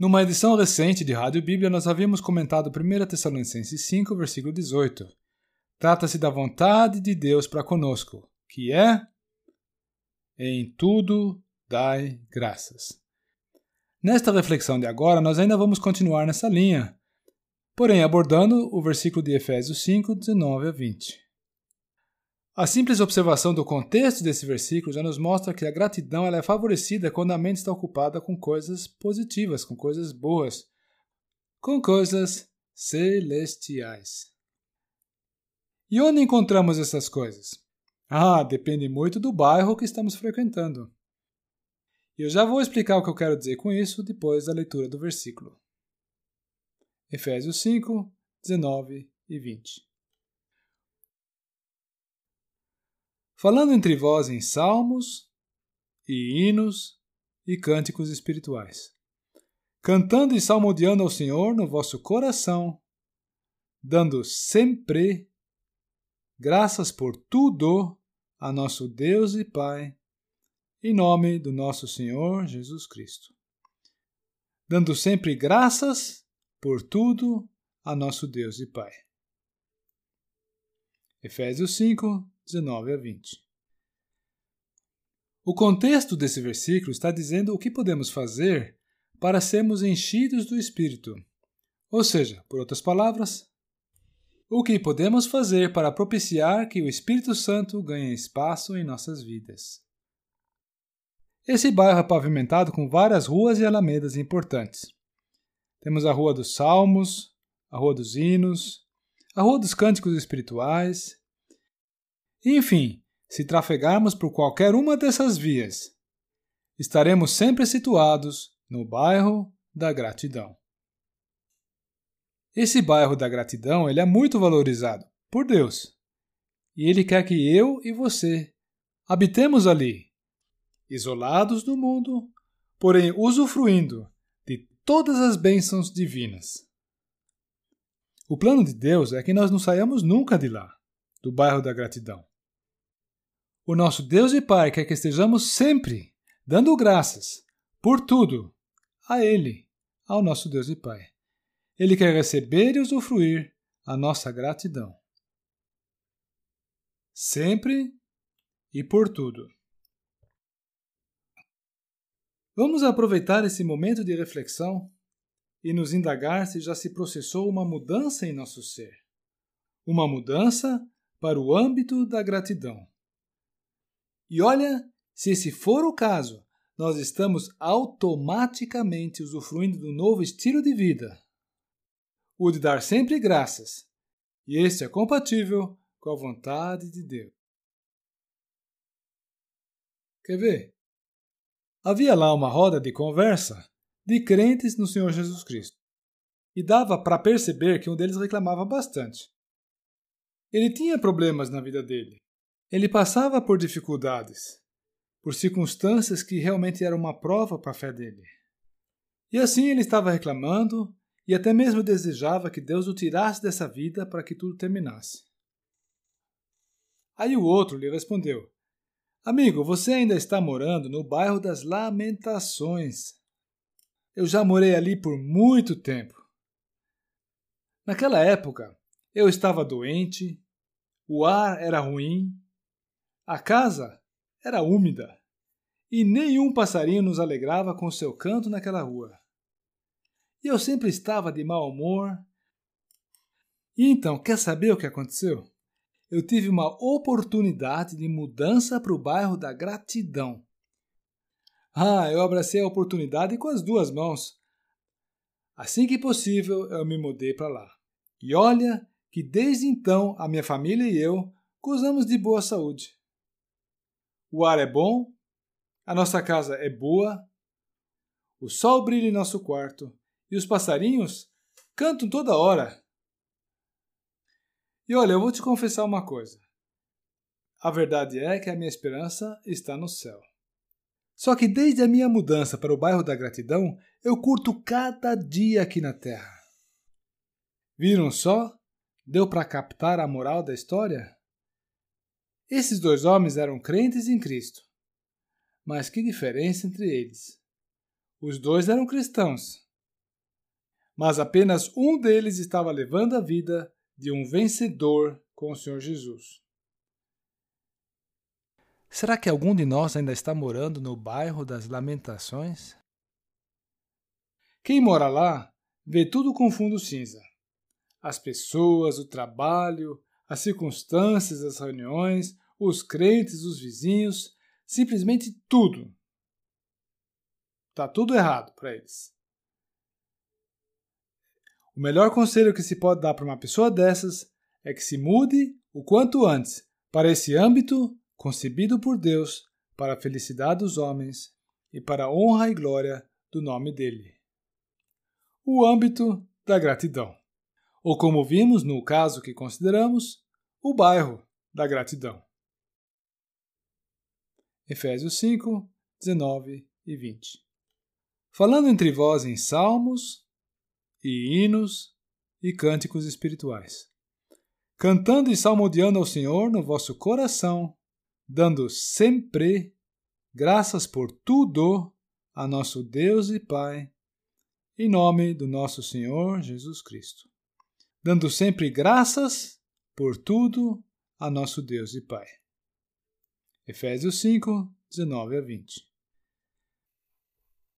Numa edição recente de Rádio Bíblia, nós havíamos comentado 1 Tessalonicenses 5, versículo 18. Trata-se da vontade de Deus para conosco, que é: Em tudo dai graças. Nesta reflexão de agora, nós ainda vamos continuar nessa linha, porém abordando o versículo de Efésios 5, 19 a 20. A simples observação do contexto desse versículo já nos mostra que a gratidão ela é favorecida quando a mente está ocupada com coisas positivas, com coisas boas, com coisas celestiais. E onde encontramos essas coisas? Ah, depende muito do bairro que estamos frequentando. E eu já vou explicar o que eu quero dizer com isso depois da leitura do versículo. Efésios 5, 19 e 20. Falando entre vós em salmos e hinos e cânticos espirituais, cantando e salmodiando ao Senhor no vosso coração, dando sempre graças por tudo a nosso Deus e Pai, em nome do nosso Senhor Jesus Cristo. Dando sempre graças por tudo a nosso Deus e Pai. Efésios 5, 19 a 20. O contexto desse versículo está dizendo o que podemos fazer para sermos enchidos do Espírito. Ou seja, por outras palavras, o que podemos fazer para propiciar que o Espírito Santo ganhe espaço em nossas vidas. Esse bairro é pavimentado com várias ruas e alamedas importantes. Temos a Rua dos Salmos, a Rua dos Hinos, a Rua dos Cânticos Espirituais enfim, se trafegarmos por qualquer uma dessas vias, estaremos sempre situados no bairro da gratidão. Esse bairro da gratidão ele é muito valorizado por Deus. E Ele quer que eu e você habitemos ali, isolados do mundo, porém usufruindo de todas as bênçãos divinas. O plano de Deus é que nós não saiamos nunca de lá, do bairro da gratidão. O nosso Deus e Pai quer que estejamos sempre dando graças por tudo a Ele, ao nosso Deus e Pai. Ele quer receber e usufruir a nossa gratidão. Sempre e por tudo. Vamos aproveitar esse momento de reflexão e nos indagar se já se processou uma mudança em nosso ser. Uma mudança para o âmbito da gratidão. E olha, se esse for o caso, nós estamos automaticamente usufruindo do novo estilo de vida, o de dar sempre graças. E este é compatível com a vontade de Deus. Quer ver? Havia lá uma roda de conversa de crentes no Senhor Jesus Cristo. E dava para perceber que um deles reclamava bastante. Ele tinha problemas na vida dele. Ele passava por dificuldades, por circunstâncias que realmente eram uma prova para a fé dele. E assim ele estava reclamando e até mesmo desejava que Deus o tirasse dessa vida para que tudo terminasse. Aí o outro lhe respondeu: Amigo, você ainda está morando no bairro das Lamentações. Eu já morei ali por muito tempo. Naquela época, eu estava doente, o ar era ruim a casa era úmida e nenhum passarinho nos alegrava com seu canto naquela rua. E eu sempre estava de mau humor. E então, quer saber o que aconteceu? Eu tive uma oportunidade de mudança para o bairro da Gratidão. Ah, eu abracei a oportunidade com as duas mãos. Assim que possível, eu me mudei para lá. E olha que desde então a minha família e eu gozamos de boa saúde o ar é bom, a nossa casa é boa, o sol brilha em nosso quarto e os passarinhos cantam toda hora. E olha, eu vou te confessar uma coisa. A verdade é que a minha esperança está no céu. Só que desde a minha mudança para o bairro da Gratidão, eu curto cada dia aqui na Terra. Viram só? Deu para captar a moral da história? Esses dois homens eram crentes em Cristo. Mas que diferença entre eles! Os dois eram cristãos, mas apenas um deles estava levando a vida de um vencedor com o Senhor Jesus. Será que algum de nós ainda está morando no bairro das Lamentações? Quem mora lá vê tudo com fundo cinza. As pessoas, o trabalho, as circunstâncias das reuniões, os crentes, os vizinhos, simplesmente tudo. Tá tudo errado para eles. O melhor conselho que se pode dar para uma pessoa dessas é que se mude o quanto antes para esse âmbito concebido por Deus para a felicidade dos homens e para a honra e glória do nome dele. O âmbito da gratidão. Ou como vimos no caso que consideramos, o bairro da gratidão. Efésios 5, 19 e 20. Falando entre vós em salmos e hinos e cânticos espirituais, cantando e salmodiando ao Senhor no vosso coração, dando sempre graças por tudo a nosso Deus e Pai, em nome do nosso Senhor Jesus Cristo. Dando sempre graças por tudo a nosso Deus e Pai. Efésios 5, 19 a 20.